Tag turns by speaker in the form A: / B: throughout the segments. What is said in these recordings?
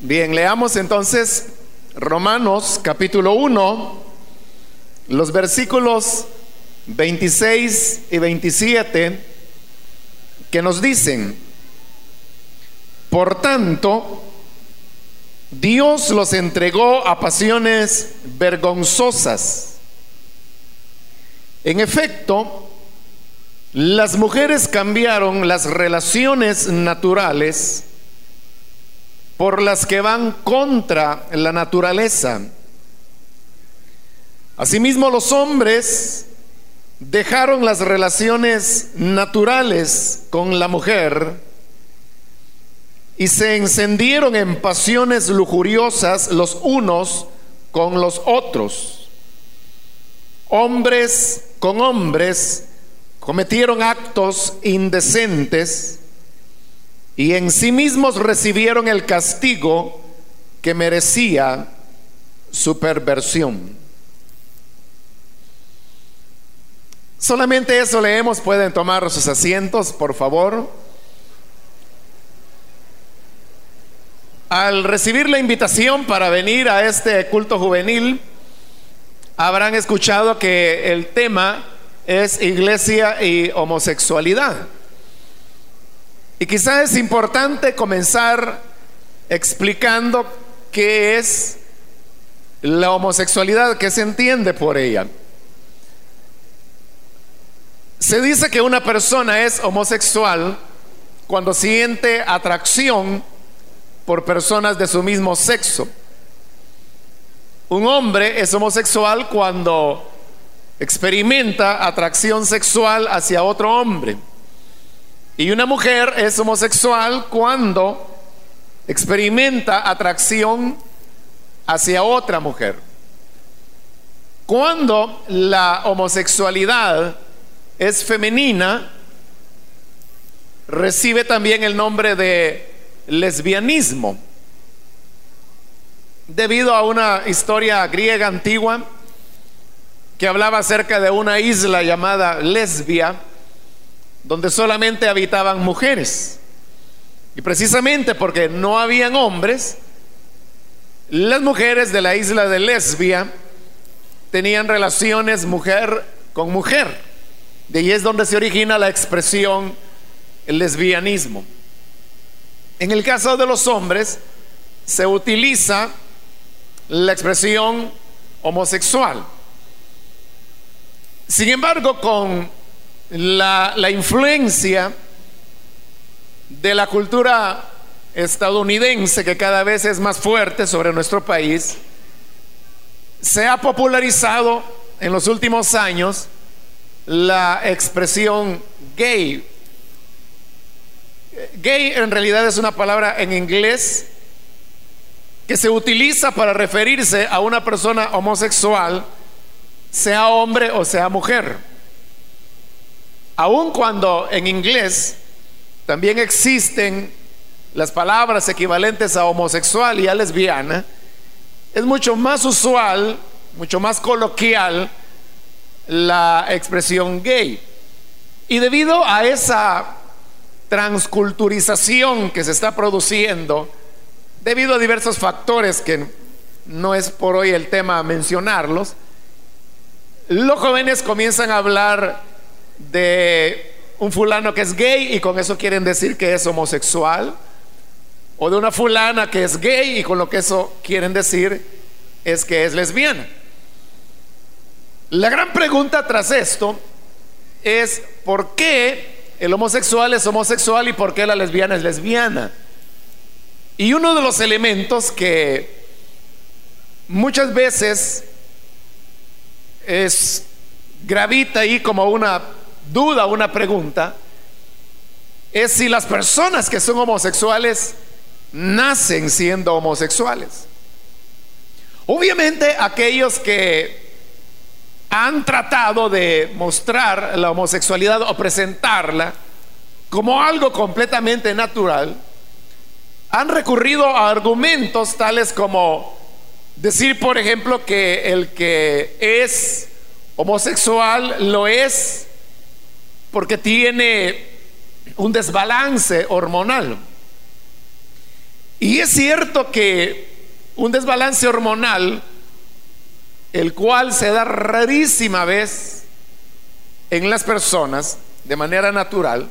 A: Bien, leamos entonces Romanos capítulo 1, los versículos 26 y 27 que nos dicen, por tanto, Dios los entregó a pasiones vergonzosas. En efecto, las mujeres cambiaron las relaciones naturales por las que van contra la naturaleza. Asimismo, los hombres dejaron las relaciones naturales con la mujer y se encendieron en pasiones lujuriosas los unos con los otros. Hombres con hombres cometieron actos indecentes y en sí mismos recibieron el castigo que merecía su perversión. Solamente eso leemos, pueden tomar sus asientos, por favor. Al recibir la invitación para venir a este culto juvenil, habrán escuchado que el tema es iglesia y homosexualidad. Y quizás es importante comenzar explicando qué es la homosexualidad, qué se entiende por ella. Se dice que una persona es homosexual cuando siente atracción por personas de su mismo sexo. Un hombre es homosexual cuando experimenta atracción sexual hacia otro hombre. Y una mujer es homosexual cuando experimenta atracción hacia otra mujer. Cuando la homosexualidad es femenina, recibe también el nombre de lesbianismo, debido a una historia griega antigua que hablaba acerca de una isla llamada Lesbia, donde solamente habitaban mujeres. Y precisamente porque no habían hombres, las mujeres de la isla de Lesbia tenían relaciones mujer con mujer. De ahí es donde se origina la expresión el lesbianismo. En el caso de los hombres se utiliza la expresión homosexual. Sin embargo, con la, influencia de la cultura estadounidense, que cada vez es más fuerte sobre nuestro país, se ha popularizado en los últimos años la expresión gay. Gay en realidad es una palabra en inglés que se utiliza para referirse a una persona homosexual, sea hombre o sea mujer. Aun cuando en inglés también existen las palabras equivalentes a homosexual y a lesbiana, es mucho más usual, mucho más coloquial la expresión gay. Y debido a esa transculturización que se está produciendo, debido a diversos factores que no es por hoy el tema mencionarlos, los jóvenes comienzan a hablar de un fulano que es gay y con eso quieren decir que es homosexual, o de una fulana que es gay y con lo que eso quieren decir es que es lesbiana. La gran pregunta tras esto es por qué el homosexual es homosexual y por qué la lesbiana es lesbiana. Y uno de los elementos que muchas veces es gravita ahí como una duda, una pregunta, es si las personas que son homosexuales nacen siendo homosexuales. Obviamente aquellos que han tratado de mostrar la homosexualidad o presentarla como algo completamente natural, han recurrido a argumentos tales como decir, por ejemplo, que el que es homosexual lo es porque tiene un desbalance hormonal. Y es cierto que un desbalance hormonal, el cual se da rarísima vez en las personas de manera natural,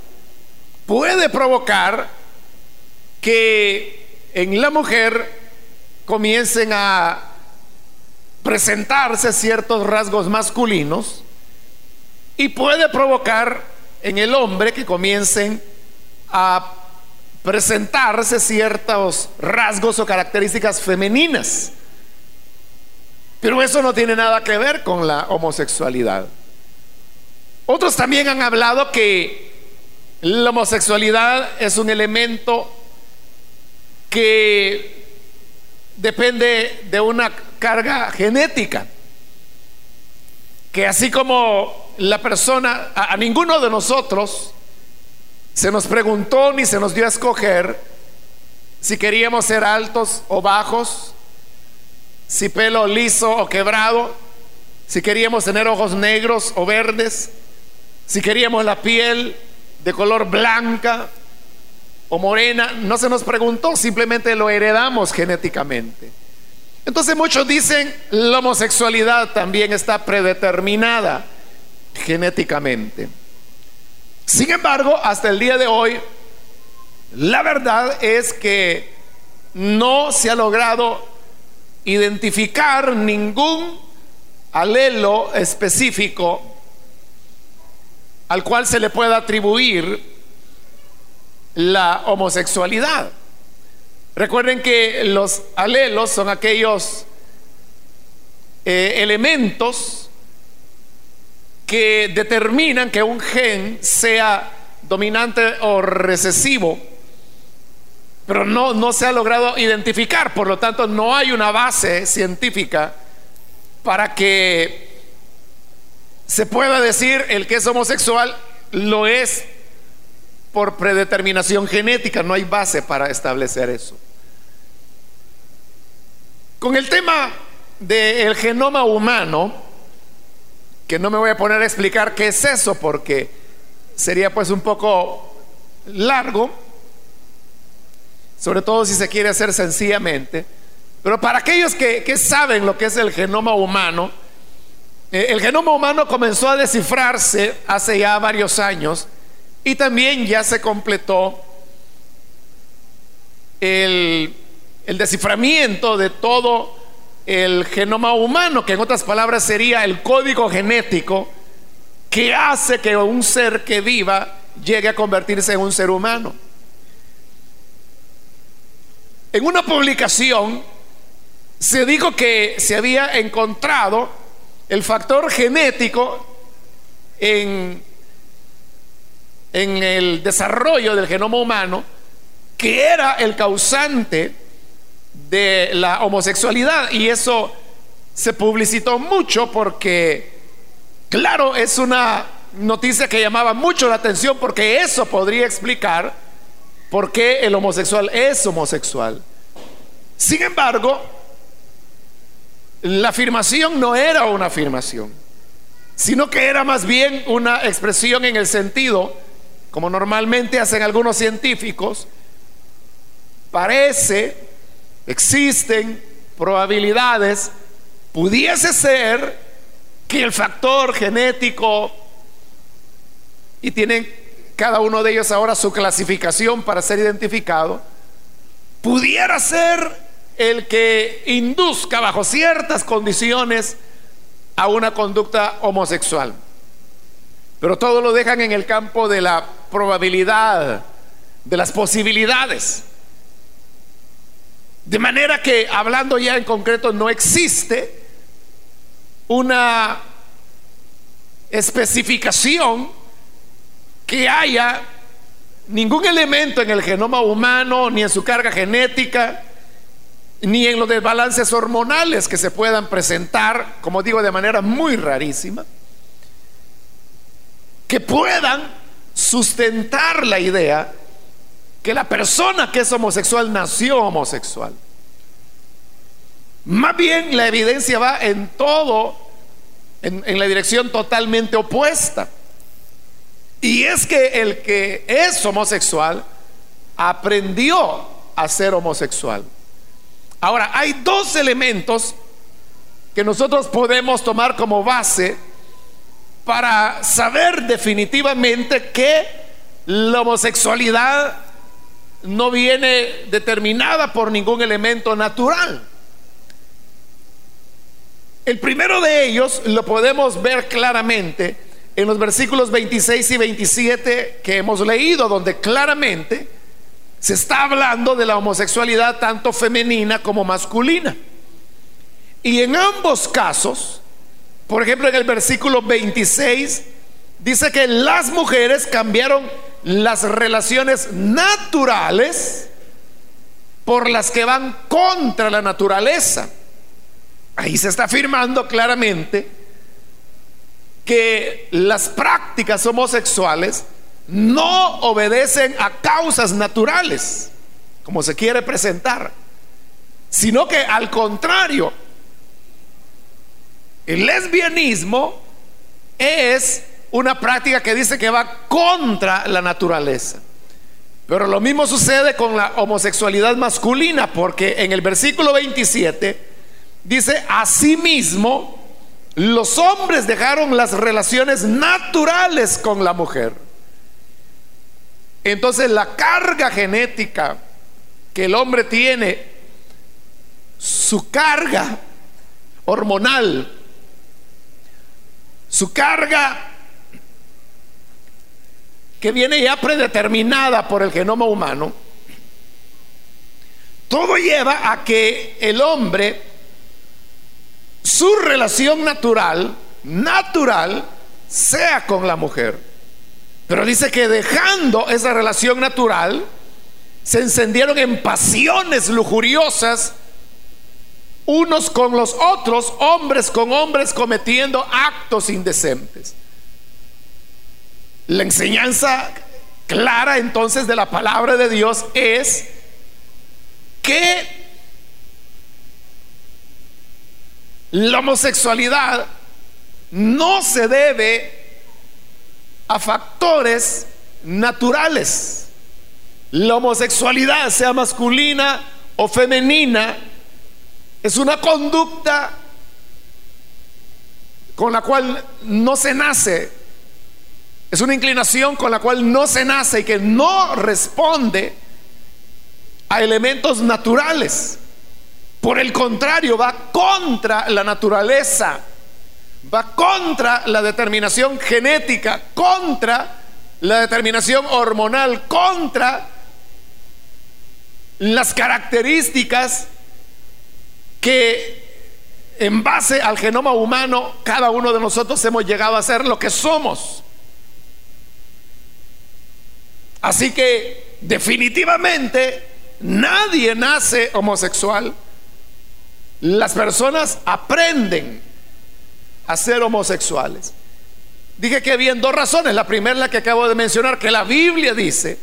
A: puede provocar que en la mujer comiencen a presentarse ciertos rasgos masculinos y puede provocar en el hombre que comiencen a presentarse ciertos rasgos o características femeninas. Pero eso no tiene nada que ver con la homosexualidad. Otros también han hablado que la homosexualidad es un elemento que depende de una carga genética. Que así como la persona, a, ninguno de nosotros se nos preguntó ni se nos dio a escoger si queríamos ser altos o bajos, si pelo liso o quebrado, si queríamos tener ojos negros o verdes, si queríamos la piel de color blanca o morena, no se nos preguntó, simplemente lo heredamos genéticamente. Entonces muchos dicen, la homosexualidad también está predeterminada genéticamente. Sin embargo, hasta el día de hoy, la verdad es que no se ha logrado identificar ningún alelo específico al cual se le pueda atribuir la homosexualidad. Recuerden que los alelos son aquellos eh, elementos que determinan que un gen sea dominante o recesivo, pero no, no se ha logrado identificar, por lo tanto no hay una base científica para que se pueda decir el que es homosexual lo es por predeterminación genética, no hay base para establecer eso. Con el tema del genoma humano, que no me voy a poner a explicar qué es eso porque sería pues un poco largo, sobre todo si se quiere hacer sencillamente, pero para aquellos que, que saben lo que es el genoma humano, eh, el genoma humano comenzó a descifrarse hace ya varios años y también ya se completó el, desciframiento de todo el genoma humano, que en otras palabras sería el código genético que hace que un ser que viva llegue a convertirse en un ser humano. En una publicación se dijo que se había encontrado el factor genético en en el desarrollo del genoma humano que era el causante de la homosexualidad. Y eso se publicitó mucho porque, claro, es una noticia que llamaba mucho la atención porque eso podría explicar por qué el homosexual es homosexual. Sin embargo, la afirmación no era una afirmación, sino que era más bien una expresión en el sentido como normalmente hacen algunos científicos, parece, existen probabilidades, pudiese ser que el factor genético, y tienen cada uno de ellos ahora su clasificación para ser identificado, pudiera ser el que induzca bajo ciertas condiciones a una conducta homosexual. Pero todo lo dejan en el campo de la probabilidad, de las posibilidades. De manera que, hablando ya en concreto, no existe una especificación que haya ningún elemento en el genoma humano, ni en su carga genética, ni en los desbalances hormonales que se puedan presentar, como digo, de manera muy rarísima, que puedan sustentar la idea que la persona que es homosexual nació homosexual. Más bien la evidencia va en todo, en, en, la dirección totalmente opuesta. Y es que el que es homosexual aprendió a ser homosexual. Ahora, hay dos elementos que nosotros podemos tomar como base para saber definitivamente que la homosexualidad no viene determinada por ningún elemento natural. El primero de ellos lo podemos ver claramente en los versículos 26 y 27 que hemos leído, donde claramente se está hablando de la homosexualidad tanto femenina como masculina. Y en ambos casos, por ejemplo en el versículo 26, dice que las mujeres cambiaron las relaciones naturales por las que van contra la naturaleza. Ahí se está afirmando claramente que las prácticas homosexuales no obedecen a causas naturales, como se quiere presentar, sino que al contrario, el lesbianismo es una práctica que dice que va contra la naturaleza. Pero lo mismo sucede con la homosexualidad masculina, porque en el versículo 27 Dice, asimismo, los hombres dejaron las relaciones naturales con la mujer. Entonces la carga genética que el hombre tiene, su carga hormonal, su carga que viene ya predeterminada por el genoma humano, todo lleva a que el hombre su relación natural, natural, sea con la mujer. Pero dice que dejando esa relación natural, se encendieron en pasiones lujuriosas, unos con los otros, hombres con hombres, cometiendo actos indecentes. La enseñanza clara entonces de la palabra de Dios es que La homosexualidad no se debe a factores naturales. La homosexualidad, sea masculina o femenina, es una conducta con la cual no se nace. Es una inclinación con la cual no se nace y que no responde a elementos naturales. Por el contrario, va contra la naturaleza, va contra la determinación genética, contra la determinación hormonal, contra las características que en base al genoma humano cada uno de nosotros hemos llegado a ser lo que somos. Así que definitivamente nadie nace homosexual las personas aprenden a ser homosexuales. Dije que había dos razones. La primera la que acabo de mencionar, que la Biblia dice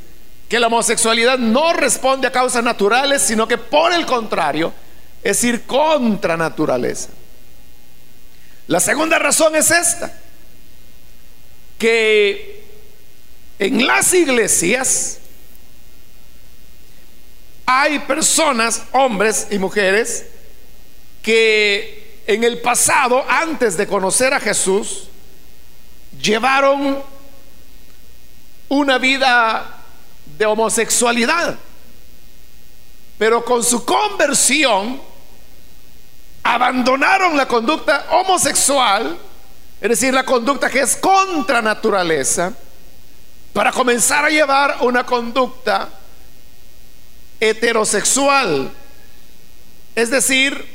A: que la homosexualidad no responde a causas naturales, sino que por el contrario es ir contra naturaleza. La segunda razón es esta, que en las iglesias hay personas, hombres y mujeres, que en el pasado, antes de conocer a Jesús, llevaron una vida de homosexualidad. Pero con su conversión abandonaron la conducta homosexual, es decir, la conducta que es contra naturaleza, para comenzar a llevar una conducta heterosexual. Es decir,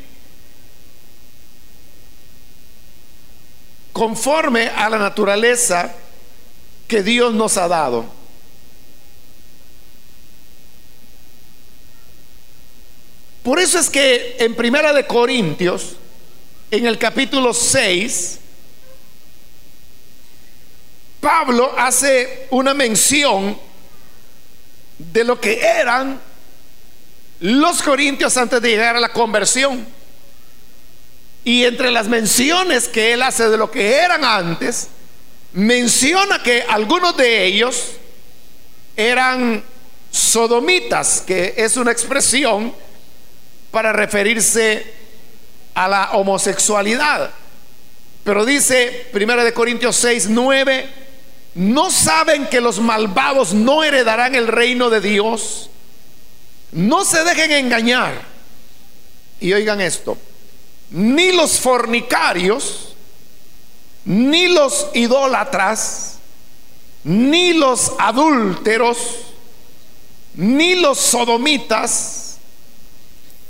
A: conforme a la naturaleza que Dios nos ha dado. Por eso es que en Primera de Corintios, en el capítulo 6, Pablo hace una mención de lo que eran los corintios antes de llegar a la conversión. Y entre las menciones que él hace de lo que eran antes, menciona que algunos de ellos eran sodomitas, que es una expresión para referirse a la homosexualidad. Pero dice 1 de Corintios 6, 9, ¿no saben que los malvados no heredarán el reino de Dios? No se dejen engañar. Y oigan esto, ni los fornicarios, ni los idólatras, ni los adúlteros, ni los sodomitas,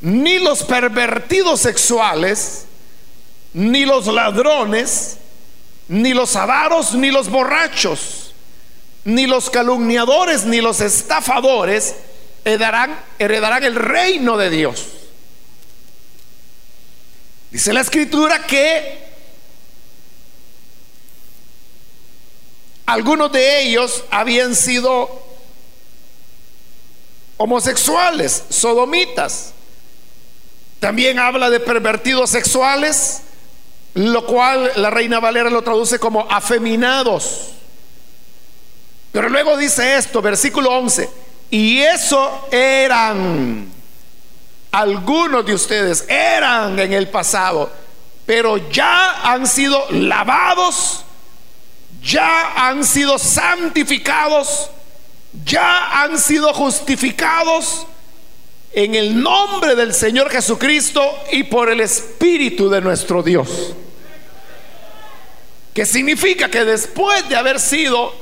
A: ni los pervertidos sexuales, ni los ladrones, ni los avaros, ni los borrachos, ni los calumniadores, ni los estafadores heredarán, heredarán el reino de Dios. Dice la escritura que algunos de ellos habían sido homosexuales, sodomitas. También habla de pervertidos sexuales, lo cual la reina Valera lo traduce como afeminados. Pero luego dice esto, versículo 11, y eso eran algunos de ustedes eran en el pasado, pero ya han sido lavados, ya han sido santificados, ya han sido justificados en el nombre del Señor Jesucristo y por el Espíritu de nuestro Dios. Que significa que después de haber sido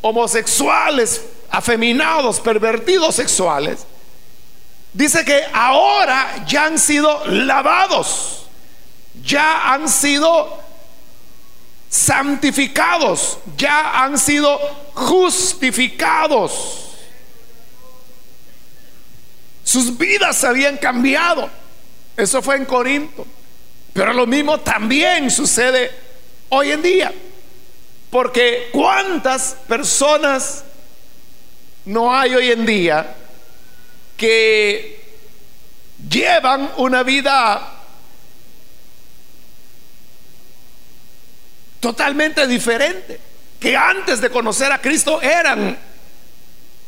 A: homosexuales, afeminados, pervertidos sexuales, Dice que ahora ya han sido lavados, ya han sido santificados, ya han sido justificados. Sus vidas habían cambiado. Eso fue en Corinto. Pero lo mismo también sucede hoy en día. Porque cuántas personas no hay hoy en día que llevan una vida totalmente diferente, que antes de conocer a Cristo eran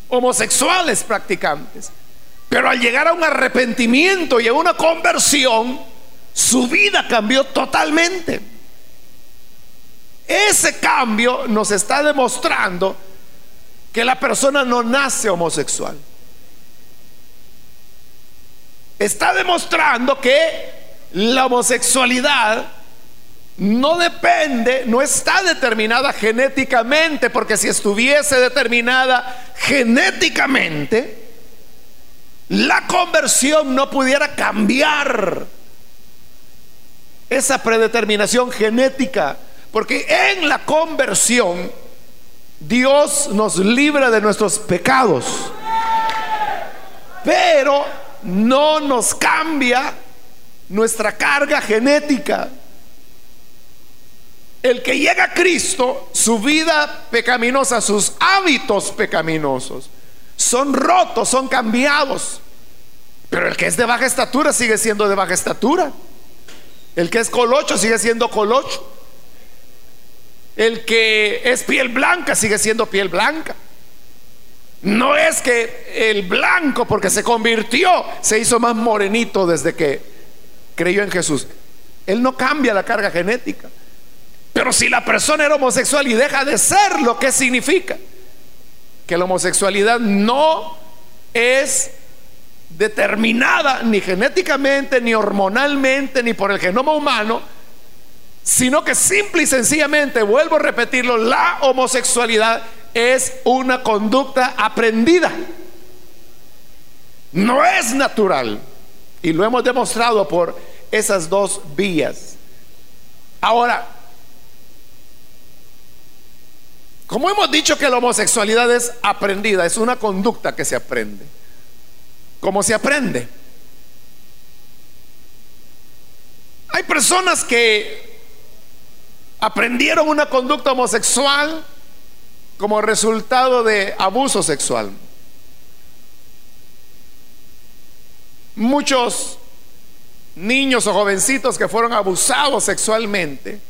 A: homosexuales practicantes, pero al llegar a un arrepentimiento y a una conversión, su vida cambió totalmente. Ese cambio nos está demostrando que la persona no nace homosexual. Está demostrando que la homosexualidad no depende, no está determinada genéticamente, porque si estuviese determinada genéticamente, la conversión no pudiera cambiar esa predeterminación genética, porque en la conversión Dios nos libra de nuestros pecados. Pero no nos cambia nuestra carga genética. El que llega a Cristo, su vida pecaminosa, sus hábitos pecaminosos, son rotos, son cambiados. Pero el que es de baja estatura sigue siendo de baja estatura. El que es colocho sigue siendo colocho. El que es piel blanca sigue siendo piel blanca. No es que el blanco, porque se convirtió, se hizo más morenito desde que creyó en Jesús. Él no cambia la carga genética. Pero si la persona era homosexual y deja de ser, ¿lo que significa? Que la homosexualidad no es determinada ni genéticamente, ni hormonalmente, ni por el genoma humano, sino que simple y sencillamente, vuelvo a repetirlo, la homosexualidad es una conducta aprendida. No es natural. Y lo hemos demostrado por esas dos vías. Ahora, como hemos dicho que la homosexualidad es aprendida, es una conducta que se aprende. ¿Cómo se aprende? Hay personas que aprendieron una conducta homosexual como resultado de abuso sexual. Muchos niños o jovencitos que fueron abusados sexualmente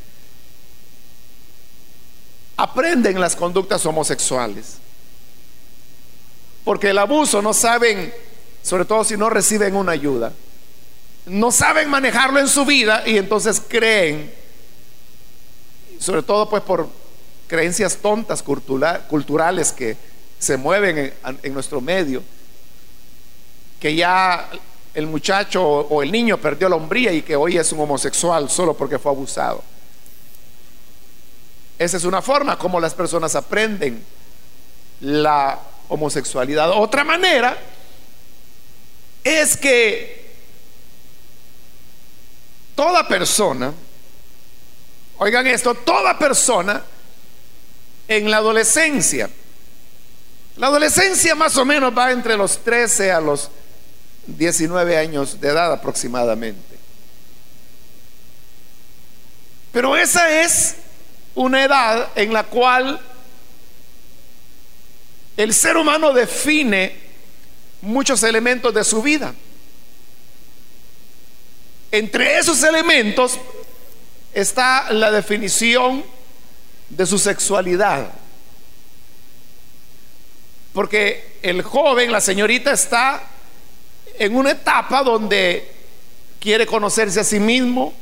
A: aprenden las conductas homosexuales. porque el abuso no saben, sobre todo si no reciben una ayuda, no saben manejarlo en su vida y entonces creen, sobre todo pues por creencias tontas culturales que se mueven en, nuestro medio, que ya el muchacho o el niño perdió la hombría y que hoy es un homosexual solo porque fue abusado. Esa es una forma como las personas aprenden la homosexualidad. Otra manera es que toda persona, oigan esto, toda persona en la adolescencia, la adolescencia más o menos va entre los 13 a los 19 años de edad aproximadamente. Pero esa es una edad en la cual el ser humano define muchos elementos de su vida. Entre esos elementos está la definición de su sexualidad. Porque el joven, la señorita, está en una etapa donde quiere conocerse a sí mismo,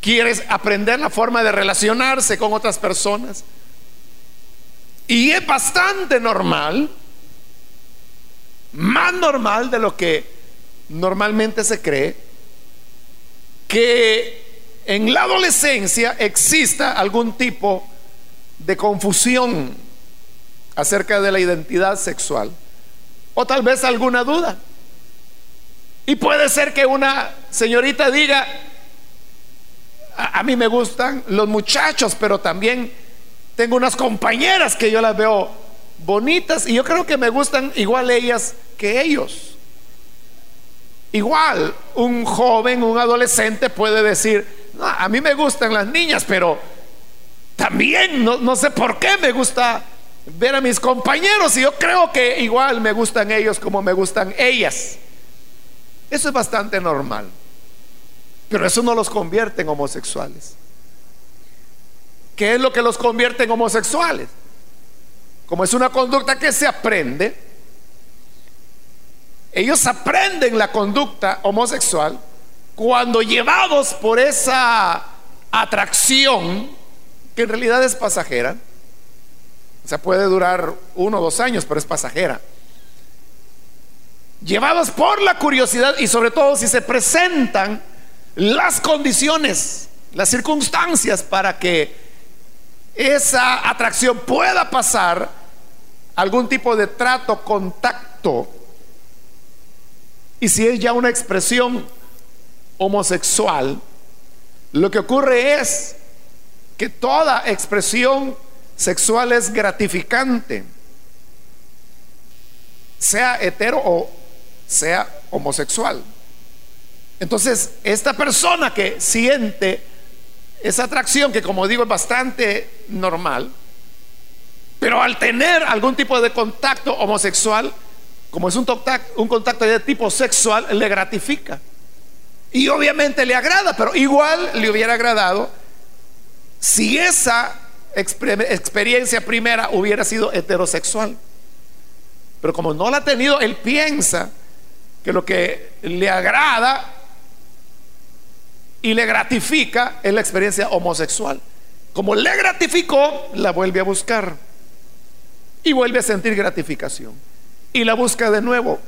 A: quiere aprender la forma de relacionarse con otras personas. Y es bastante normal, más normal de lo que normalmente se cree, que en la adolescencia exista algún tipo de confusión acerca de la identidad sexual o tal vez alguna duda. Y puede ser que una señorita diga, a, mí me gustan los muchachos, pero también tengo unas compañeras que yo las veo bonitas y yo creo que me gustan igual ellas que ellos. Igual un joven, un adolescente puede decir, a mí me gustan las niñas, pero también no, no sé por qué me gusta ver a mis compañeros y yo creo que igual me gustan ellos como me gustan ellas. Eso es bastante normal. Pero eso no los convierte en homosexuales. ¿Qué es lo que los convierte en homosexuales? Como es una conducta que se aprende, ellos aprenden la conducta homosexual cuando llevados por esa atracción, que en realidad es pasajera, o sea, puede durar uno o dos años, pero es pasajera. Llevados por la curiosidad y sobre todo si se presentan las condiciones, las circunstancias para que esa atracción pueda pasar algún tipo de trato, contacto. Y si es ya una expresión homosexual, lo que ocurre es que toda expresión sexual es gratificante, sea hetero o sea homosexual. Entonces, esta persona que siente esa atracción que como digo es bastante normal, pero al tener algún tipo de contacto homosexual, como es un contacto, un contacto de tipo sexual, le gratifica. Y obviamente le agrada, pero igual le hubiera agradado si esa experiencia primera hubiera sido heterosexual. Pero como no la ha tenido, él piensa que lo que le agrada y le gratifica es la experiencia homosexual. Como le gratificó, la vuelve a buscar y vuelve a sentir gratificación. Y la busca de nuevo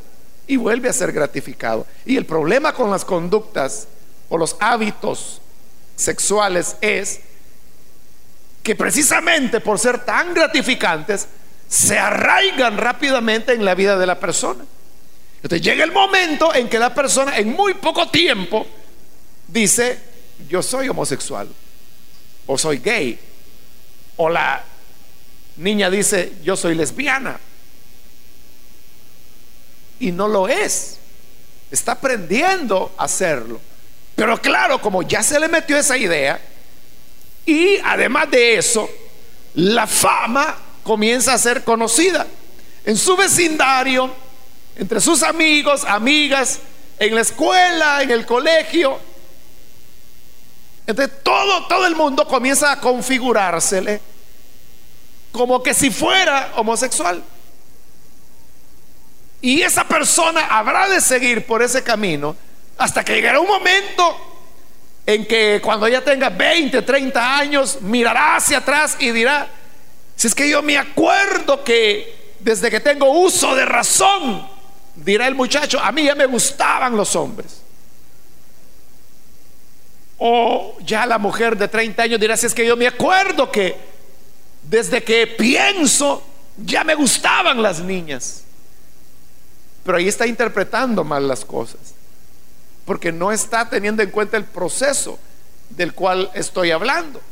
A: y vuelve a ser gratificado. Y el problema con las conductas o los hábitos sexuales es que precisamente por ser tan gratificantes, se arraigan rápidamente en la vida de la persona. Entonces llega el momento en que la persona en muy poco tiempo dice, yo soy homosexual, o soy gay, o la niña dice, yo soy lesbiana, y no lo es, está aprendiendo a hacerlo. Pero claro, como ya se le metió esa idea, y además de eso, la fama comienza a ser conocida en su vecindario, entre sus amigos, amigas, en la escuela, en el colegio, entonces todo, todo el mundo comienza a configurársele como que si fuera homosexual. Y esa persona habrá de seguir por ese camino hasta que llegará un momento en que cuando ella tenga 20, 30 años, mirará hacia atrás y dirá, si es que yo me acuerdo que desde que tengo uso de razón, dirá el muchacho, a mí ya me gustaban los hombres. O ya la mujer de 30 años dirá, si es que yo me acuerdo que desde que pienso ya me gustaban las niñas. Pero ahí está interpretando mal las cosas, porque no está teniendo en cuenta el proceso del cual estoy hablando.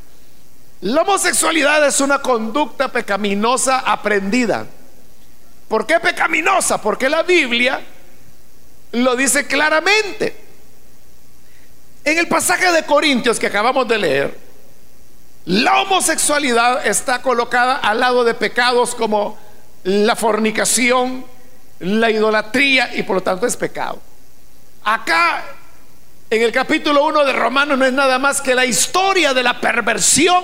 A: La homosexualidad es una conducta pecaminosa aprendida. ¿Por qué pecaminosa? Porque la Biblia lo dice claramente. En el pasaje de Corintios que acabamos de leer, la homosexualidad está colocada al lado de pecados como la fornicación, la idolatría y por lo tanto es pecado. Acá en el capítulo 1 de Romanos no es nada más que la historia de la perversión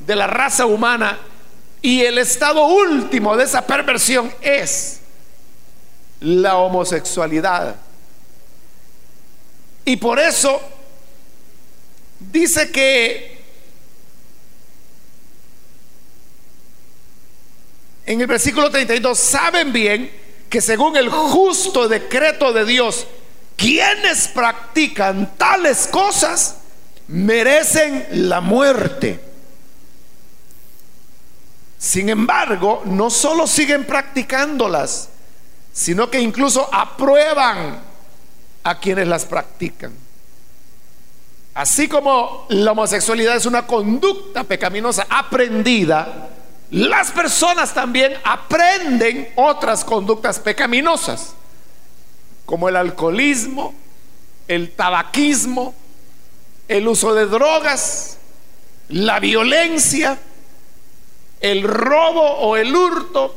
A: de la raza humana y el estado último de esa perversión es la homosexualidad. Y por eso dice que en el versículo 32, saben bien que según el justo decreto de Dios, quienes practican tales cosas merecen la muerte. Sin embargo, no solo siguen practicándolas, sino que incluso aprueban a quienes las practican. Así como la homosexualidad es una conducta pecaminosa aprendida, las personas también aprenden otras conductas pecaminosas, como el alcoholismo, el tabaquismo, el uso de drogas, la violencia, el robo o el hurto,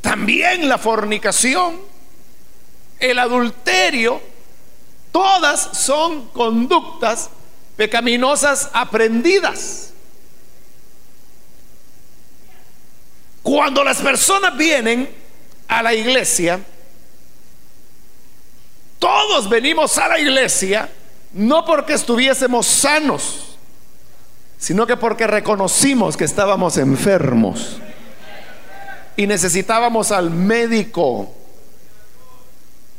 A: también la fornicación, el adulterio, todas son conductas pecaminosas aprendidas. Cuando las personas vienen a la iglesia, todos venimos a la iglesia no porque estuviésemos sanos, sino que porque reconocimos que estábamos enfermos y necesitábamos al médico.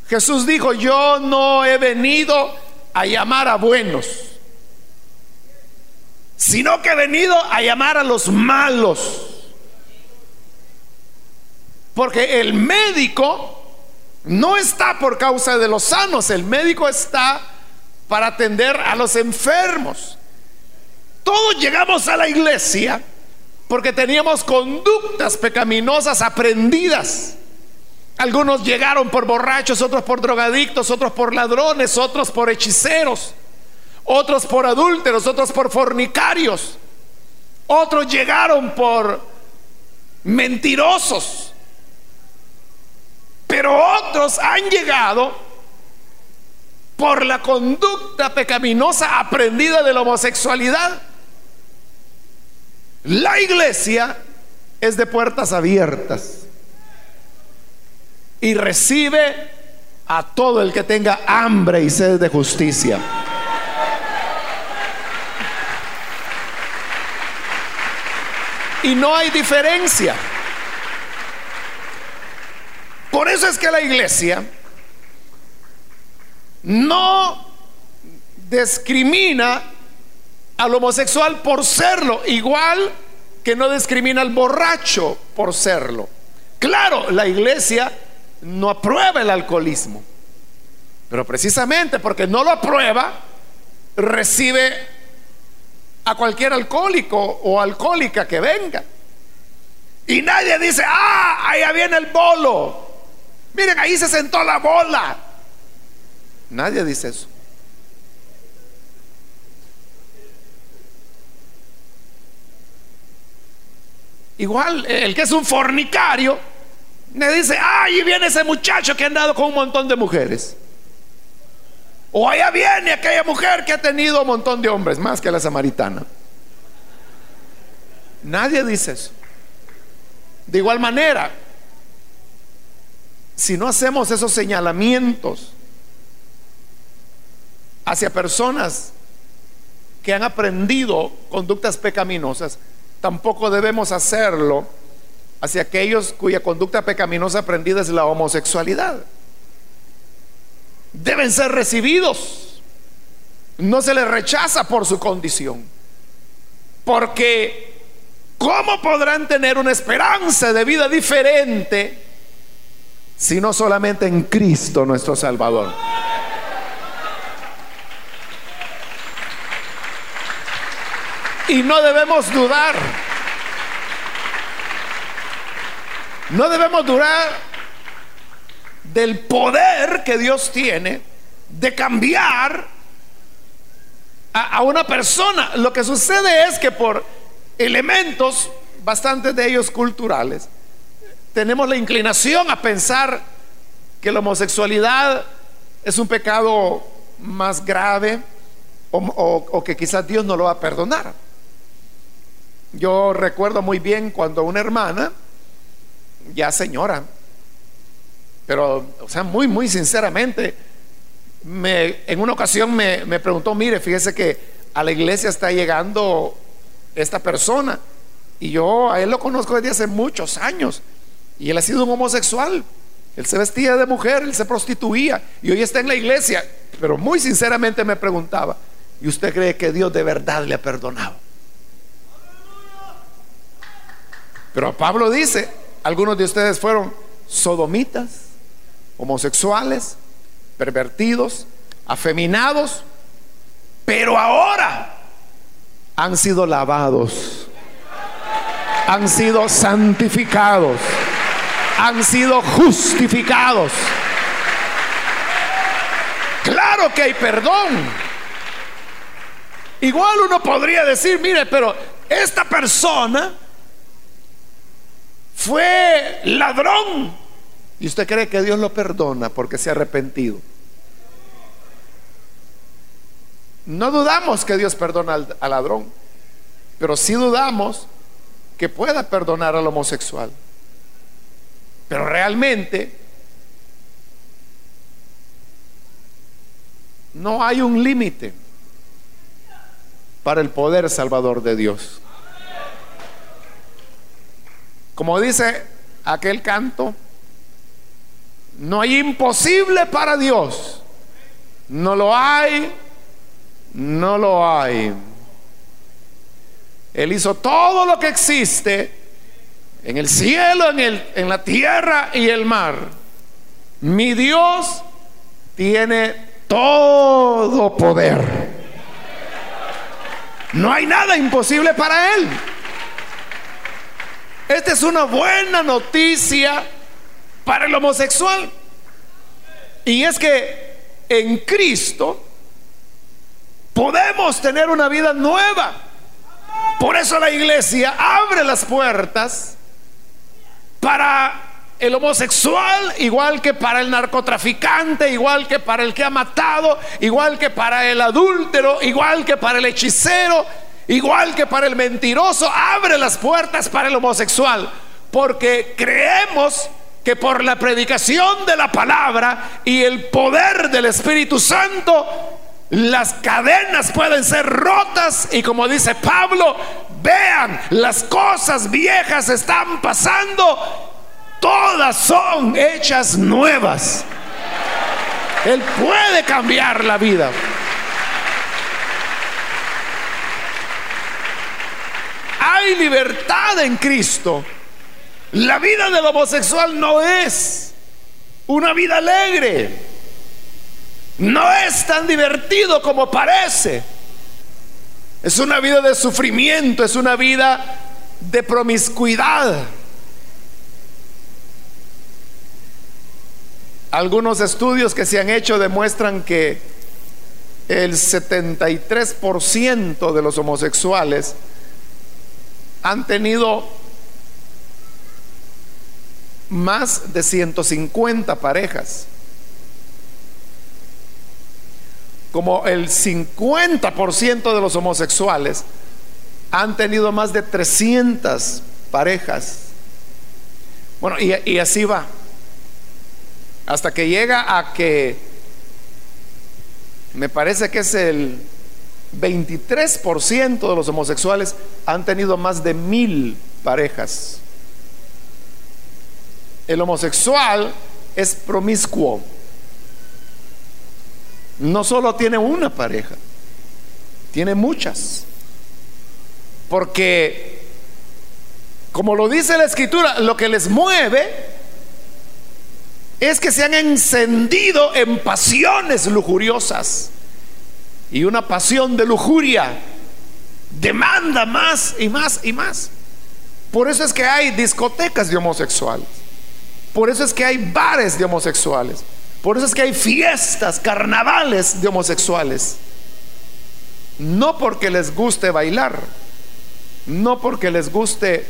A: Jesús dijo, yo no he venido a llamar a buenos, sino que he venido a llamar a los malos. Porque el médico no está por causa de los sanos, el médico está para atender a los enfermos. Todos llegamos a la iglesia porque teníamos conductas pecaminosas aprendidas. Algunos llegaron por borrachos, otros por drogadictos, otros por ladrones, otros por hechiceros, otros por adúlteros, otros por fornicarios. Otros llegaron por mentirosos. Pero otros han llegado por la conducta pecaminosa aprendida de la homosexualidad. La iglesia es de puertas abiertas y recibe a todo el que tenga hambre y sed de justicia. Y no hay diferencia. Por eso es que la iglesia no discrimina al homosexual por serlo, igual que no discrimina al borracho por serlo. Claro, la iglesia no aprueba el alcoholismo, pero precisamente porque no lo aprueba, recibe a cualquier alcohólico o alcohólica que venga. Y nadie dice, ah, allá viene el bolo. Miren, ahí se sentó la bola. Nadie dice eso. Igual el que es un fornicario me dice, ahí viene ese muchacho que ha andado con un montón de mujeres. O allá viene aquella mujer que ha tenido un montón de hombres, más que la samaritana. Nadie dice eso. De igual manera, si no hacemos esos señalamientos hacia personas que han aprendido conductas pecaminosas, tampoco debemos hacerlo hacia aquellos cuya conducta pecaminosa aprendida es la homosexualidad. Deben ser recibidos. No se les rechaza por su condición. Porque ¿cómo podrán tener una esperanza de vida diferente si no solamente en Cristo nuestro Salvador? Y no debemos dudar. No debemos dudar del poder que Dios tiene de cambiar a, una persona. Lo que sucede es que por elementos, bastante de ellos culturales, tenemos la inclinación a pensar que la homosexualidad es un pecado más grave o que quizás Dios no lo va a perdonar. Yo recuerdo muy bien cuando una hermana, ya señora, pero, o sea, muy, muy sinceramente, me, en una ocasión me, me preguntó, mire, fíjese que a la iglesia está llegando esta persona, y yo a él lo conozco desde hace muchos años, y él ha sido un homosexual, él se vestía de mujer, él se prostituía, y hoy está en la iglesia, pero muy sinceramente me preguntaba, ¿y usted cree que Dios de verdad le ha perdonado? Pero Pablo dice, algunos de ustedes fueron sodomitas, homosexuales, pervertidos, afeminados, pero ahora han sido lavados, han sido santificados, han sido justificados. Claro que hay perdón. Igual uno podría decir, mire, pero esta persona fue ladrón. ¿Y usted cree que Dios lo perdona porque se ha arrepentido? No dudamos que Dios perdona al, ladrón, pero sí dudamos que pueda perdonar al homosexual. Pero realmente no hay un límite para el poder salvador de Dios. Como dice aquel canto, no hay imposible para Dios. No lo hay, no lo hay. Él hizo todo lo que existe en el cielo, en, el, en la tierra y el mar. Mi Dios tiene todo poder. No hay nada imposible para Él. Esta es una buena noticia para el homosexual. Y es que en Cristo podemos tener una vida nueva. Por eso la iglesia abre las puertas para el homosexual, igual que para el narcotraficante, igual que para el que ha matado, igual que para el adúltero, igual que para el hechicero, igual que para el mentiroso, abre las puertas para el homosexual, porque creemos que por la predicación de la palabra y el poder del Espíritu Santo, las cadenas pueden ser rotas y como dice Pablo, vean, las cosas viejas están pasando, todas son hechas nuevas. Él puede cambiar la vida. hay libertad en Cristo. La vida del homosexual no es una vida alegre. No es tan divertido como parece. Es una vida de sufrimiento, es una vida de promiscuidad. Algunos estudios que se han hecho demuestran que el 73% de los homosexuales han tenido más de 150 parejas. Como el 50% de los homosexuales han tenido más de 300 parejas. Bueno, y, y así va. Hasta que llega a que me parece que es el 23% de los homosexuales han tenido más de mil parejas. El homosexual es promiscuo. No solo tiene una pareja, tiene muchas. Porque, como lo dice la escritura, lo que les mueve es que se han encendido en pasiones lujuriosas. Y una pasión de lujuria demanda más y más y más. Por eso es que hay discotecas de homosexuales. Por eso es que hay bares de homosexuales. Por eso es que hay fiestas, carnavales de homosexuales. No porque les guste bailar, no porque les guste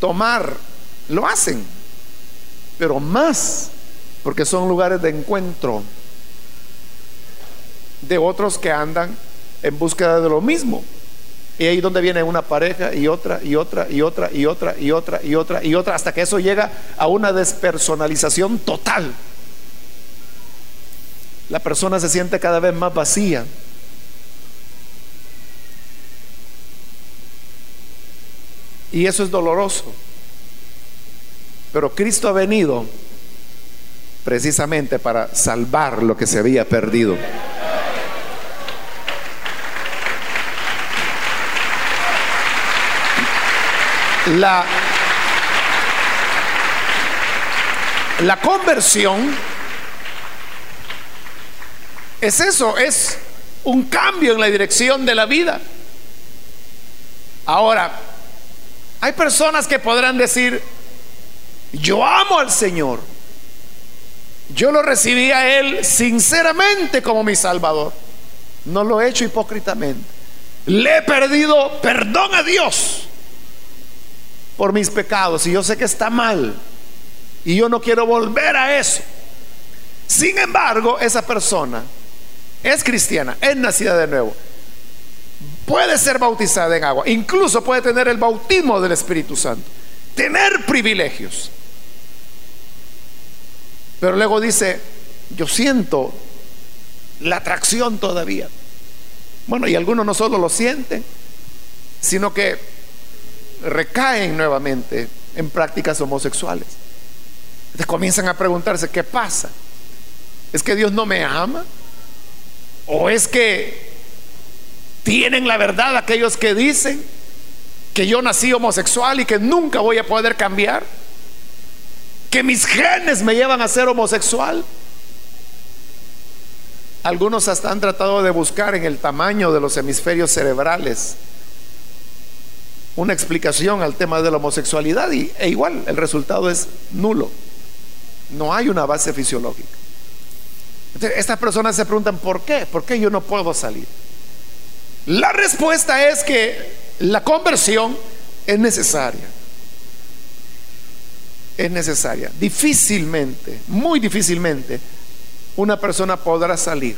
A: tomar, lo hacen pero más, porque son lugares de encuentro de otros que andan en búsqueda de lo mismo. Y ahí donde viene una pareja y otra y otra y otra y otra y otra y otra y otra hasta que eso llega a una despersonalización total. La persona se siente cada vez más vacía. Y eso es doloroso. Pero Cristo ha venido precisamente para salvar lo que se había perdido. La, la conversión es eso, es un cambio en la dirección de la vida. Ahora, hay personas que podrán decir, yo amo al Señor. Yo lo recibí a Él sinceramente como mi Salvador. No lo he hecho hipócritamente. Le he perdido perdón a Dios por mis pecados y yo sé que está mal y yo no quiero volver a eso. Sin embargo, esa persona es cristiana, es nacida de nuevo. Puede ser bautizada en agua, incluso puede tener el bautismo del Espíritu Santo, tener privilegios. Pero luego dice, yo siento la atracción todavía. Bueno, y algunos no solo lo sienten, sino que recaen nuevamente en prácticas homosexuales. Entonces comienzan a preguntarse, ¿qué pasa? ¿Es que Dios no me ama? ¿O es que tienen la verdad aquellos que dicen que yo nací homosexual y que nunca voy a poder cambiar? que mis genes me llevan a ser homosexual. Algunos hasta han tratado de buscar en el tamaño de los hemisferios cerebrales una explicación al tema de la homosexualidad y, e igual el resultado es nulo. No hay una base fisiológica. Estas personas se preguntan, ¿por qué? ¿Por qué yo no puedo salir? La respuesta es que la conversión es necesaria es necesaria. Difícilmente, muy difícilmente, una persona podrá salir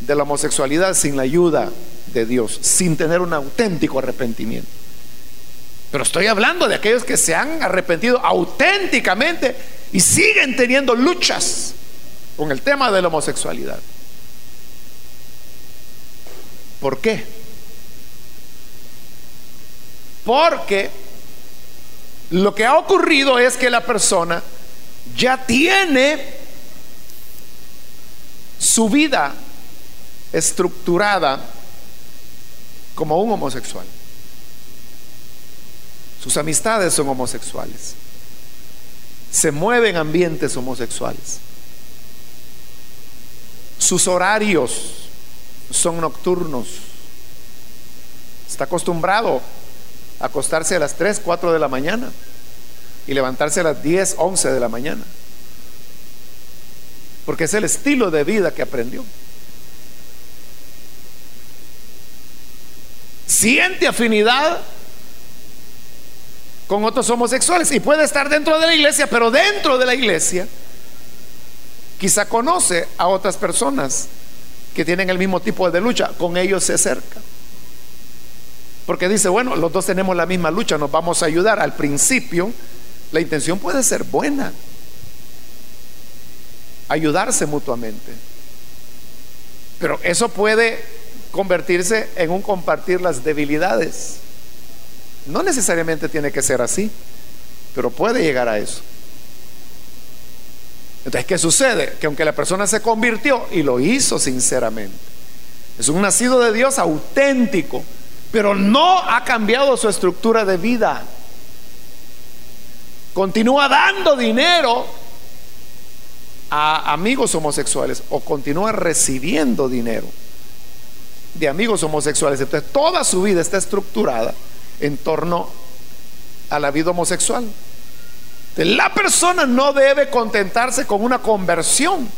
A: de la homosexualidad sin la ayuda de Dios, sin tener un auténtico arrepentimiento. Pero estoy hablando de aquellos que se han arrepentido auténticamente y siguen teniendo luchas con el tema de la homosexualidad. ¿Por qué? Porque lo que ha ocurrido es que la persona ya tiene su vida estructurada como un homosexual. Sus amistades son homosexuales. Se mueven ambientes homosexuales. Sus horarios son nocturnos. Está acostumbrado acostarse a las 3, 4 de la mañana y levantarse a las 10, 11 de la mañana. Porque es el estilo de vida que aprendió. Siente afinidad con otros homosexuales y puede estar dentro de la iglesia, pero dentro de la iglesia quizá conoce a otras personas que tienen el mismo tipo de lucha, con ellos se acerca. Porque dice, bueno, los dos tenemos la misma lucha, nos vamos a ayudar. Al principio, la intención puede ser buena. ayudarse mutuamente. Pero eso puede convertirse en un compartir las debilidades. No necesariamente tiene que ser así, pero puede llegar a eso. Entonces, ¿qué sucede? Que aunque la persona se convirtió y lo hizo sinceramente, es un nacido de Dios auténtico, pero no ha cambiado su estructura de vida. Continúa dando dinero a amigos homosexuales o continúa recibiendo dinero de amigos homosexuales. Entonces toda su vida está estructurada en torno a la vida homosexual. La persona no debe contentarse con una conversión,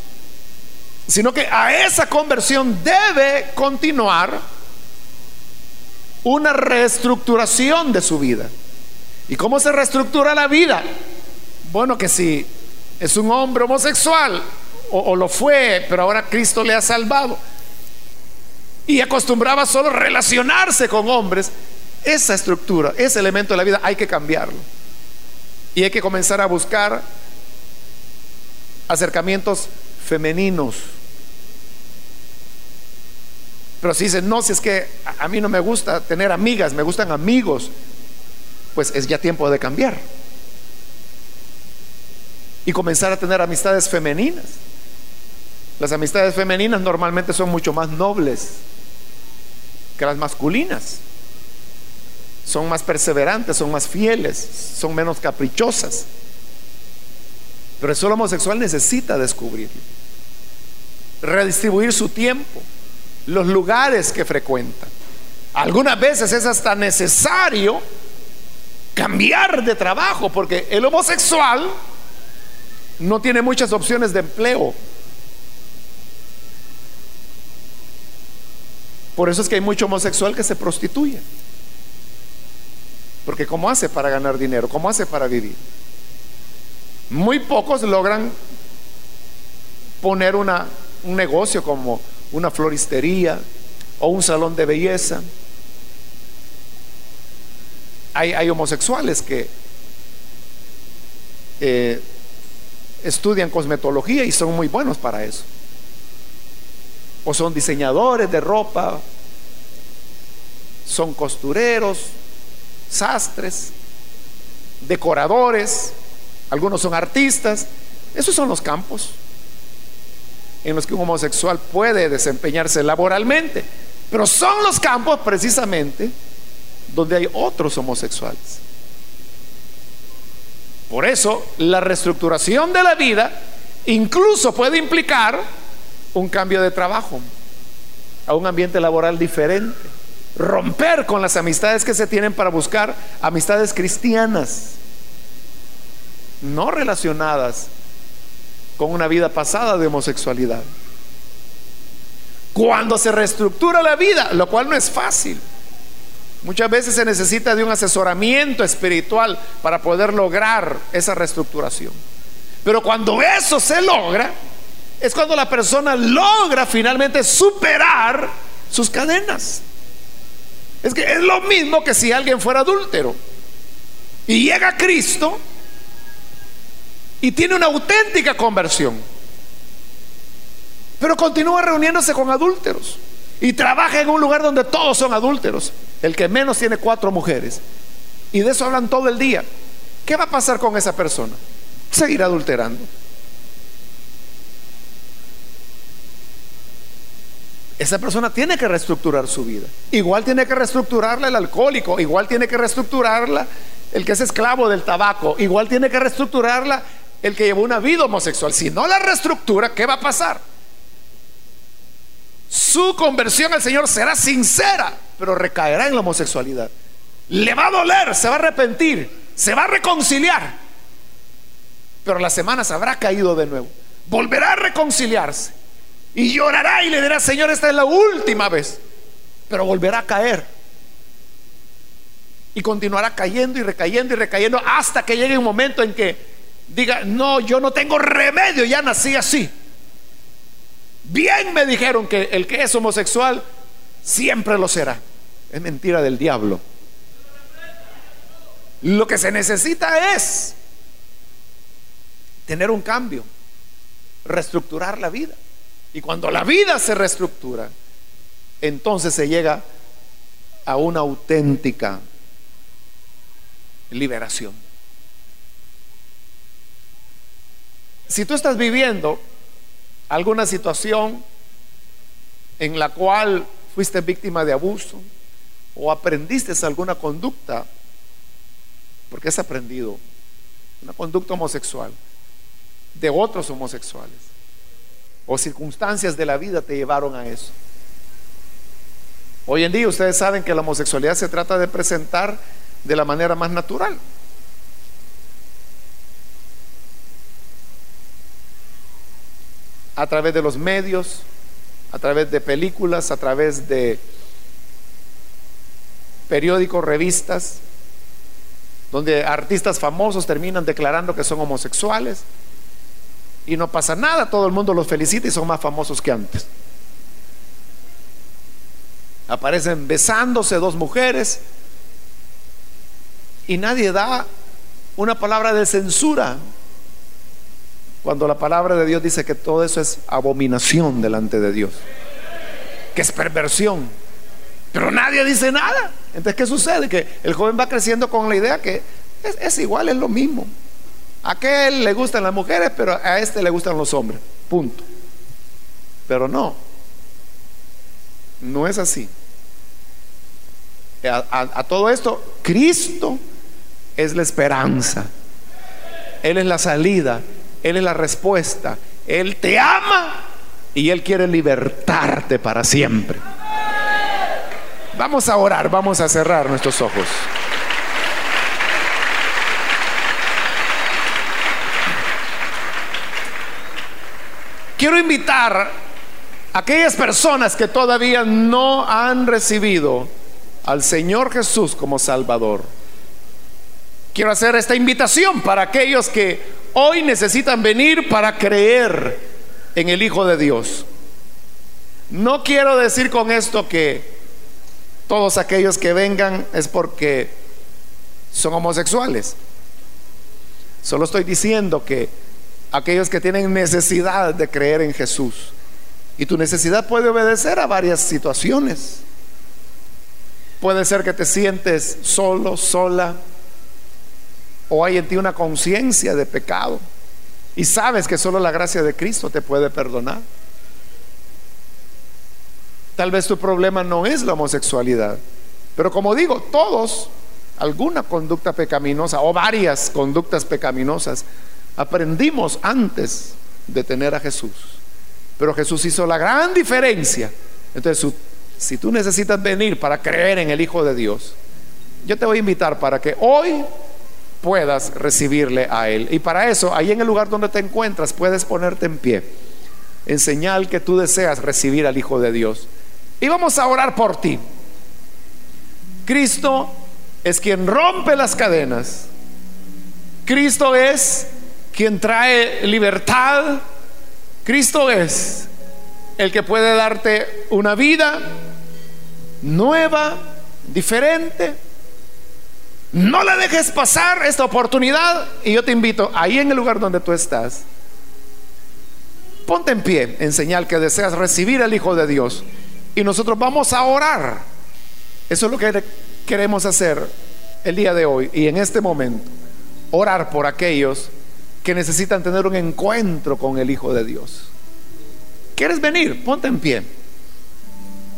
A: sino que a esa conversión debe continuar una reestructuración de su vida. ¿Y cómo se reestructura la vida? Bueno, que si es un hombre homosexual o, lo fue, pero ahora Cristo le ha salvado y acostumbraba solo relacionarse con hombres, esa estructura, ese elemento de la vida hay que cambiarlo. Y hay que comenzar a buscar acercamientos femeninos. Pero si dicen, no, si es que a mí no me gusta tener amigas, me gustan amigos, pues es ya tiempo de cambiar. Y comenzar a tener amistades femeninas. Las amistades femeninas normalmente son mucho más nobles que las masculinas. Son más perseverantes, son más fieles, son menos caprichosas. Pero el solo homosexual necesita descubrirlo, redistribuir su tiempo, los lugares que frecuenta. Algunas veces es hasta necesario cambiar de trabajo, porque el homosexual no tiene muchas opciones de empleo. Por eso es que hay mucho homosexual que se prostituye. Porque ¿cómo hace para ganar dinero? ¿Cómo hace para vivir? Muy pocos logran poner una, un negocio como una floristería o un salón de belleza hay, homosexuales que eh, estudian cosmetología y son muy buenos para eso. O son diseñadores de ropa, son costureros, sastres, decoradores, algunos son artistas. Esos son los campos en los que un homosexual puede desempeñarse laboralmente. Pero son los campos precisamente donde hay otros homosexuales. Por eso, la reestructuración de la vida incluso puede implicar un cambio de trabajo, a un ambiente laboral diferente, romper con las amistades que se tienen para buscar amistades cristianas, no relacionadas con una vida pasada de homosexualidad. Cuando se reestructura la vida, lo cual no es fácil, Muchas veces se necesita de un asesoramiento espiritual para poder lograr esa reestructuración. Pero cuando eso se logra, es cuando la persona logra finalmente superar sus cadenas. Es que es lo mismo que si alguien fuera adúltero y llega a Cristo y tiene una auténtica conversión, pero continúa reuniéndose con adúlteros y trabaja en un lugar donde todos son adúlteros. El que menos tiene cuatro mujeres. Y de eso hablan todo el día. ¿Qué va a pasar con esa persona? Seguir adulterando. Esa persona tiene que reestructurar su vida. Igual tiene que reestructurarla el alcohólico, igual tiene que reestructurarla el que es esclavo del tabaco, igual tiene que reestructurarla el que lleva una vida homosexual. Si no la reestructura, ¿qué va a pasar? Su conversión al Señor será sincera, pero recaerá en la homosexualidad. Le va a doler, se va a arrepentir, se va a reconciliar. Pero las semanas habrá caído de nuevo. Volverá a reconciliarse. Y llorará y le dirá, Señor, esta es la última vez. Pero volverá a caer. Y continuará cayendo y recayendo y recayendo hasta que llegue un momento en que diga, no, yo no tengo remedio, ya nací así. Bien me dijeron que el que es homosexual siempre lo será. Es mentira del diablo. Lo que se necesita es tener un cambio, reestructurar la vida. Y cuando la vida se reestructura, entonces se llega a una auténtica liberación. Si tú estás viviendo alguna situación en la cual fuiste víctima de abuso o aprendiste alguna conducta, porque has aprendido una conducta homosexual de otros homosexuales, o circunstancias de la vida te llevaron a eso. Hoy en día ustedes saben que la homosexualidad se trata de presentar de la manera más natural. a través de los medios, a través de películas, a través de periódicos, revistas, donde artistas famosos terminan declarando que son homosexuales y no pasa nada, todo el mundo los felicita y son más famosos que antes. Aparecen besándose dos mujeres y nadie da una palabra de censura cuando la palabra de Dios dice que todo eso es abominación delante de Dios, que es perversión. Pero nadie dice nada. Entonces, ¿qué sucede? Que el joven va creciendo con la idea que es, igual, es lo mismo. A aquel le gustan las mujeres, pero a este le gustan los hombres. Punto. Pero no. No es así. a todo esto, Cristo es la esperanza. Él es la salida. Él es la respuesta. Él te ama y Él quiere libertarte para siempre. Vamos a orar, vamos a cerrar nuestros ojos. Quiero invitar a aquellas personas que todavía no han recibido al Señor Jesús como Salvador. Quiero hacer esta invitación para aquellos que hoy necesitan venir para creer en el Hijo de Dios. No quiero decir con esto que todos aquellos que vengan es porque son homosexuales. Solo estoy diciendo que aquellos que tienen necesidad de creer en Jesús, y tu necesidad puede obedecer a varias situaciones. Puede ser que te sientes solo, sola, o hay en ti una conciencia de pecado y sabes que solo la gracia de Cristo te puede perdonar. Tal vez tu problema no es la homosexualidad, pero como digo, todos, alguna conducta pecaminosa o varias conductas pecaminosas, aprendimos antes de tener a Jesús. Pero Jesús hizo la gran diferencia. Entonces, si tú necesitas venir para creer en el Hijo de Dios, yo te voy a invitar para que hoy puedas recibirle a Él. Y para eso, ahí en el lugar donde te encuentras, puedes ponerte en pie, en señal que tú deseas recibir al Hijo de Dios. Y vamos a orar por ti. Cristo es quien rompe las cadenas. Cristo es quien trae libertad. Cristo es el que puede darte una vida nueva, diferente no la dejes pasar esta oportunidad y yo te invito ahí en el lugar donde tú estás. Ponte en pie en señal que deseas recibir al Hijo de Dios y nosotros vamos a orar. Eso es lo que queremos hacer el día de hoy y en este momento. Orar por aquellos que necesitan tener un encuentro con el Hijo de Dios. ¿Quieres venir? Ponte en pie.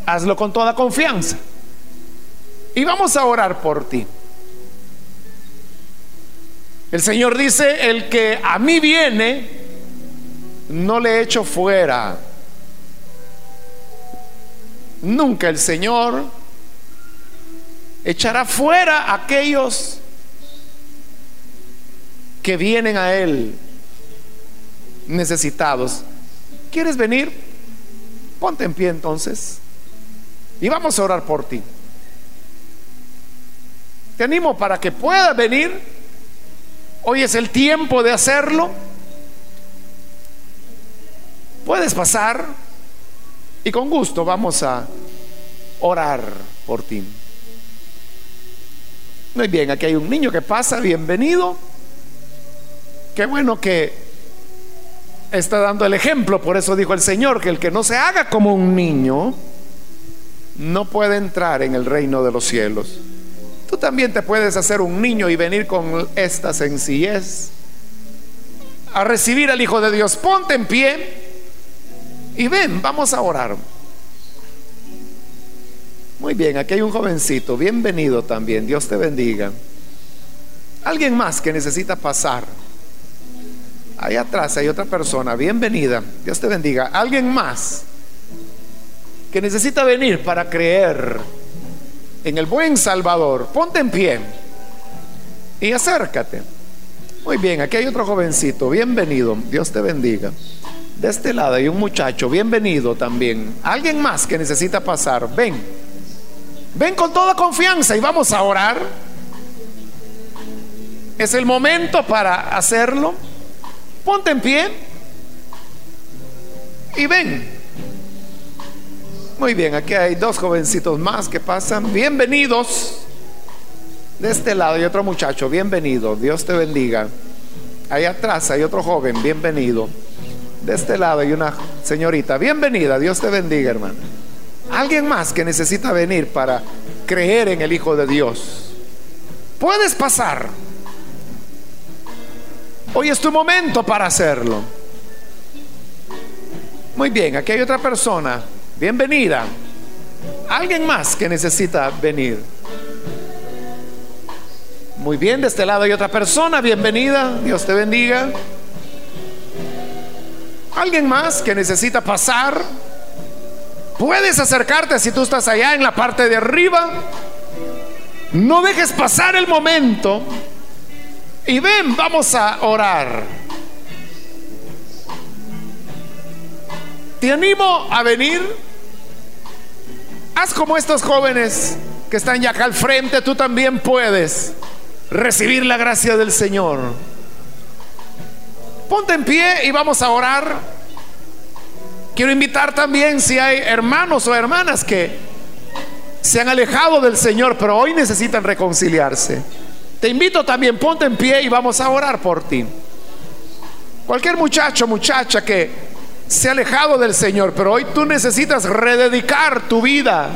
A: Hazlo con toda confianza. Y vamos a orar por ti. El Señor dice, el que a mí viene, no le echo fuera. Nunca el Señor echará fuera aquellos que vienen a Él necesitados. ¿Quieres venir? Ponte en pie entonces y vamos a orar por ti. Te animo para que puedas venir Hoy es el tiempo de hacerlo. Puedes pasar y con gusto vamos a orar por ti. Muy bien, aquí hay un niño que pasa, bienvenido. Qué bueno que está dando el ejemplo, por eso dijo el Señor, que el que no se haga como un niño, no puede entrar en el reino de los cielos. Tú también te puedes hacer un niño y venir con esta sencillez a recibir al Hijo de Dios. Ponte en pie y ven, vamos a orar. Muy bien, aquí hay un jovencito, bienvenido también, Dios te bendiga. Alguien más que necesita pasar. Ahí atrás hay otra persona, bienvenida, Dios te bendiga. Alguien más que necesita venir para creer en el buen Salvador. Ponte en pie y acércate. Muy bien, aquí hay otro jovencito, bienvenido, Dios te bendiga. De este lado hay un muchacho, bienvenido también. Alguien más que necesita pasar, ven. Ven con toda confianza y vamos a orar. Es el momento para hacerlo. Ponte en pie y ven. Muy bien, aquí hay dos jovencitos más que pasan. Bienvenidos. De este lado hay otro muchacho, bienvenido. Dios te bendiga. Ahí atrás hay otro joven, bienvenido. De este lado hay una señorita, bienvenida. Dios te bendiga, hermano. Alguien más que necesita venir para creer en el Hijo de Dios. Puedes pasar. Hoy es tu momento para hacerlo. Muy bien, aquí hay otra persona. Bienvenida. Alguien más que necesita venir. Muy bien, de este lado hay otra persona. Bienvenida. Dios te bendiga. Alguien más que necesita pasar. Puedes acercarte si tú estás allá en la parte de arriba. No dejes pasar el momento. Y ven, vamos a orar. Te animo a venir. Haz como estos jóvenes que están ya acá al frente. Tú también puedes recibir la gracia del Señor. Ponte en pie y vamos a orar. Quiero invitar también si hay hermanos o hermanas que se han alejado del Señor, pero hoy necesitan reconciliarse. Te invito también, ponte en pie y vamos a orar por ti. Cualquier muchacho, muchacha que se ha alejado del Señor, pero hoy tú necesitas rededicar tu vida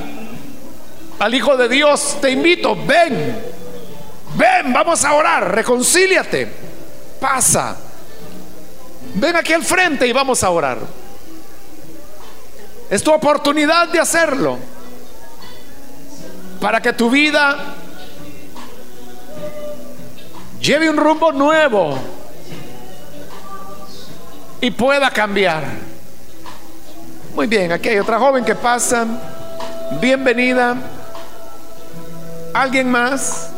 A: al Hijo de Dios, te invito, ven, ven, vamos a orar, reconcíliate, pasa, ven aquí al frente y vamos a orar. Es tu oportunidad de hacerlo. Para que tu vida lleve un rumbo nuevo y pueda cambiar. Muy bien, aquí hay otra joven que pasa. Bienvenida. ¿Alguien más?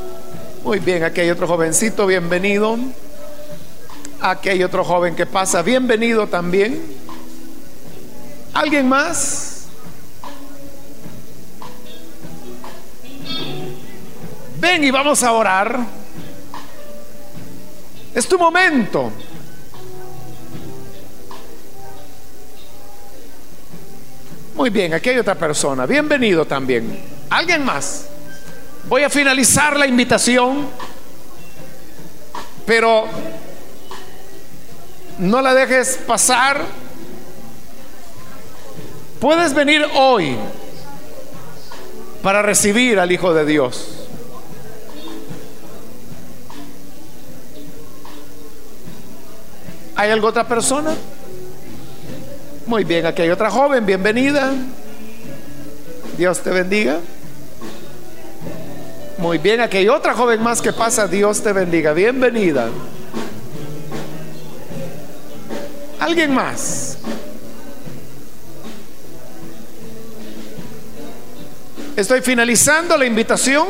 A: Muy bien, aquí hay otro jovencito, bienvenido. Aquí hay otro joven que pasa, bienvenido también. ¿Alguien más? Ven y vamos a orar. Es tu momento. Muy bien, aquí hay otra persona. Bienvenido también. ¿Alguien más? Voy a finalizar la invitación, pero no la dejes pasar Puedes venir hoy para recibir al Hijo de Dios. ¿Hay alguna otra persona? Muy bien, aquí hay otra joven, bienvenida. Dios te bendiga. Muy bien, aquí hay otra joven más que pasa, Dios te bendiga, bienvenida. ¿Alguien más? Estoy finalizando la invitación.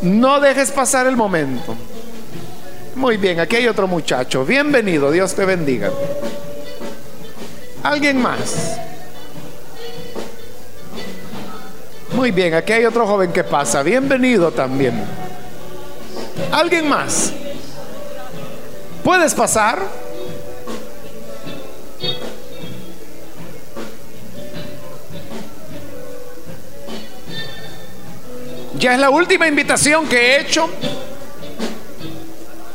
A: No dejes pasar el momento. Muy bien, aquí hay otro muchacho. Bienvenido, Dios te bendiga. ¿Alguien más? Muy bien, aquí hay otro joven que pasa. Bienvenido también. ¿Alguien más? ¿Puedes pasar? Ya es la última invitación que he hecho.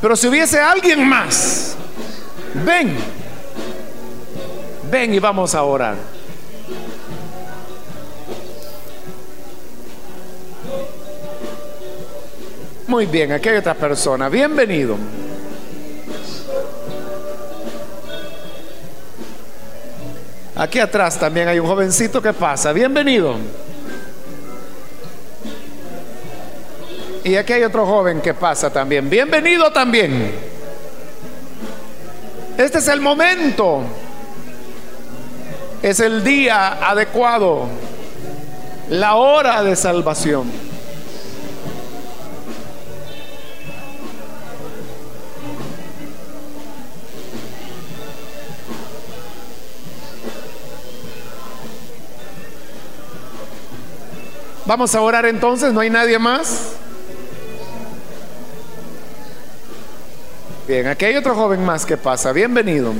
A: Pero si hubiese alguien más, ven, ven y vamos a orar. Muy bien, aquí hay otra persona. Bienvenido. Aquí atrás también hay un jovencito que pasa. Bienvenido. Y aquí hay otro joven que pasa también. Bienvenido también. Este es el momento. Es el día adecuado. La hora de salvación. Vamos a orar entonces, ¿no hay nadie más? Bien, aquí hay otro joven más que pasa. Bienvenido.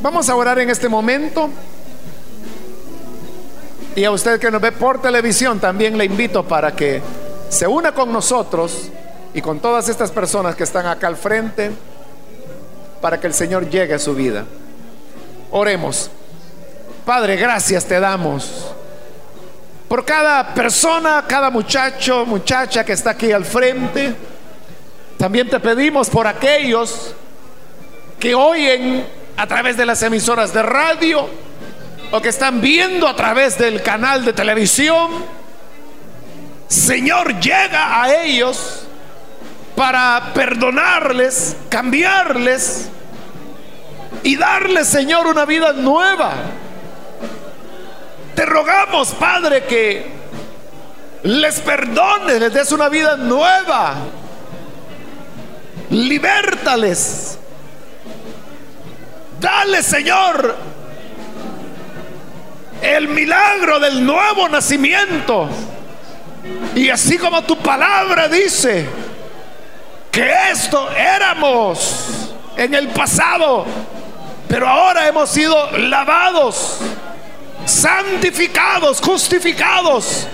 A: Vamos a orar en este momento. Y a usted que nos ve por televisión, también le invito para que se una con nosotros y con todas estas personas que están acá al frente, para que el Señor llegue a su vida. Oremos. Padre, gracias te damos por cada persona, cada muchacho, muchacha que está aquí al frente. También te pedimos por aquellos que oyen a través de las emisoras de radio o que están viendo a través del canal de televisión. Señor, llega a ellos para perdonarles, cambiarles y darles, Señor, una vida nueva. Te rogamos, Padre, que les perdones, les des una vida nueva. Libértales. Dale, Señor, el milagro del nuevo nacimiento. Y así como tu palabra dice que esto éramos en el pasado, pero ahora hemos sido lavados santificados, justificados.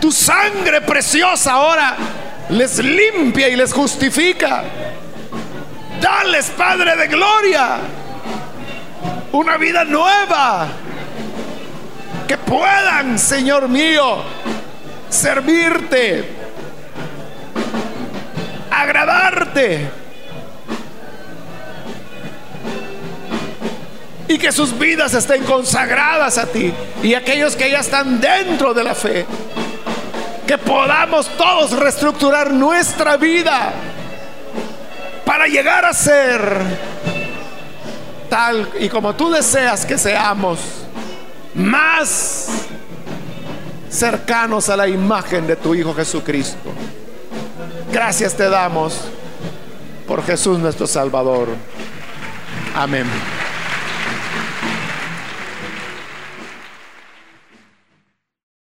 A: Tu sangre preciosa ahora les limpia y les justifica. Dales, Padre de Gloria, una vida nueva. Que puedan, Señor mío, servirte, agradarte y que sus vidas estén consagradas a ti. Y aquellos que ya están dentro de la fe, que podamos todos reestructurar nuestra vida para llegar a ser tal y como tú deseas que seamos, más cercanos a la imagen de tu Hijo Jesucristo. Gracias te damos por Jesús nuestro Salvador. Amén.